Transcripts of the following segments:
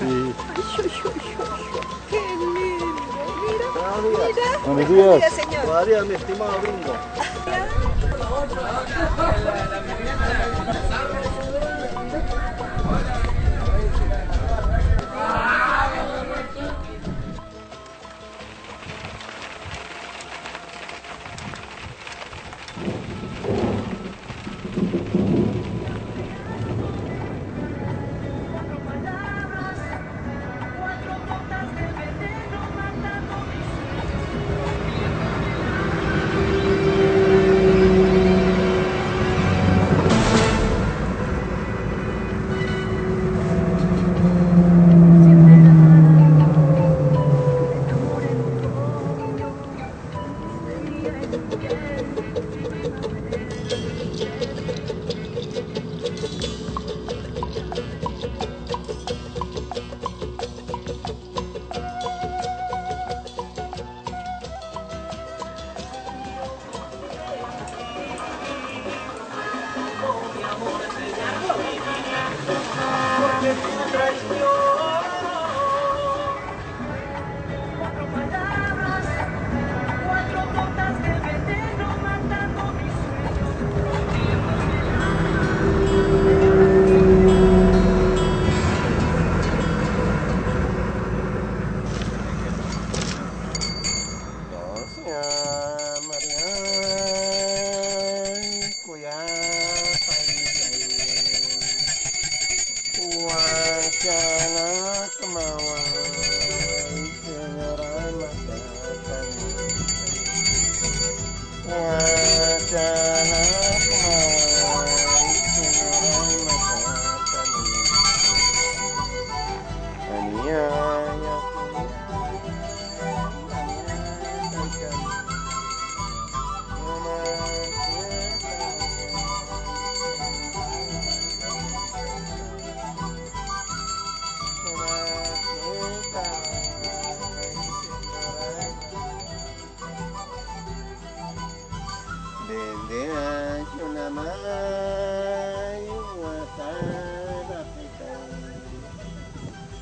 Sí. ¡Qué lindo! Mira, Buenos días. mira. Buenos días. señor. Buenos días, mi estimado gringo.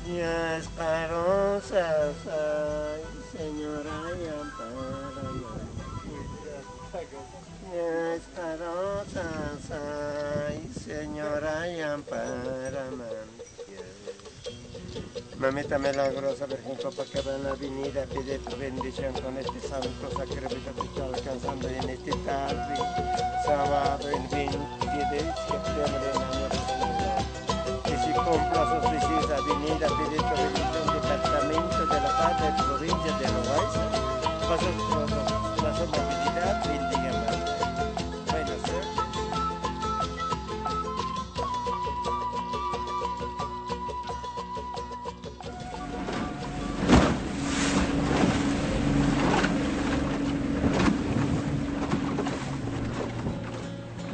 Yes, Mamita milagrosa, Virgen Copacabana, avenida, pide tu bendición con este santo sacrificio que está alcanzando en este tarde, sábado, el 20 de septiembre del año 2002. Que si cumpla sus deseos, avenida, pide tu bendición, departamento de la paz de provincia de Loaiza,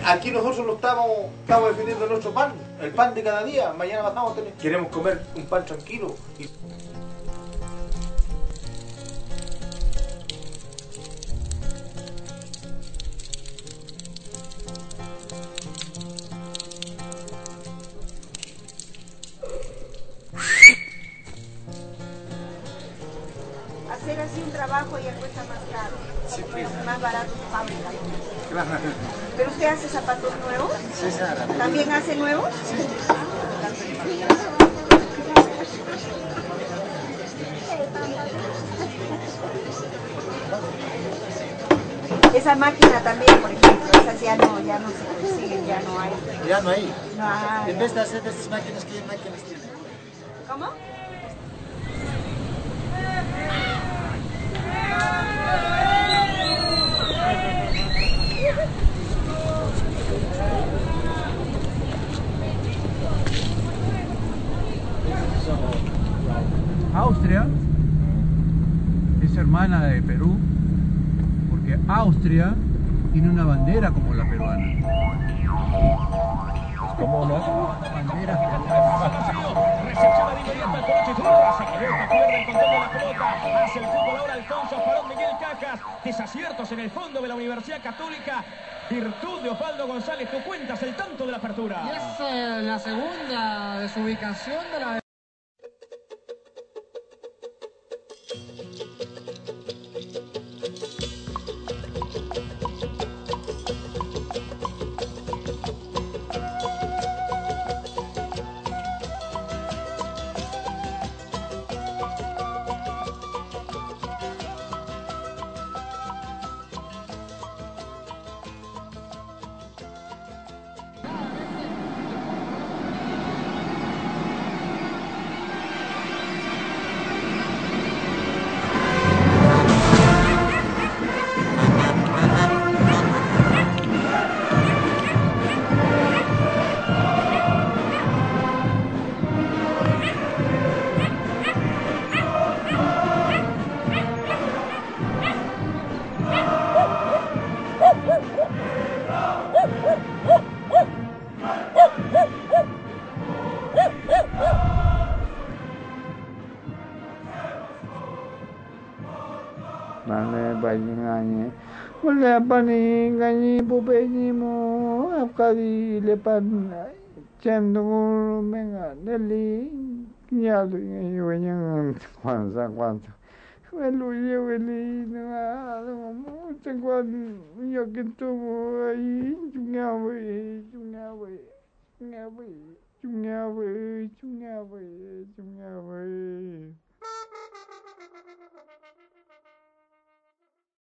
Aquí nosotros lo estamos, estamos defendiendo nuestro pan, el pan de cada día. Mañana pasamos a tener- queremos comer un pan tranquilo. Hacer así un trabajo ya cuesta más caro. pues. Más barato fábrica. ¿Pero usted hace zapatos nuevos? Sí, Sara. ¿También hace nuevos? Esa máquina también, por ejemplo, esas ya no, ya no se consiguen, ya no hay. Ya no hay. No hay. En vez de hacer de estas máquinas, ¿qué máquinas tienen? ¿Cómo? Austria es hermana de Perú porque Austria tiene una bandera como la peruana. ¿Cómo una? Bandera peruana. Inmediato el Coloche Turra. Se esta pierde el control de la pelota. Hace el fútbol ahora Alfonso Farón Miguel Cajas. Desaciertos en el fondo de la Universidad Católica. Virtud de Osvaldo González. Tú cuentas el tanto de la apertura. Y es eh, la segunda desubicación de la le pani gani pupeni mo apkari le pan chendu menga deli nyalu yuenyan kwanza kwanza. Velu yeveli na mo tengwan yo kintu ai chungawe chungawe chungawe chungawe chungawe chungawe.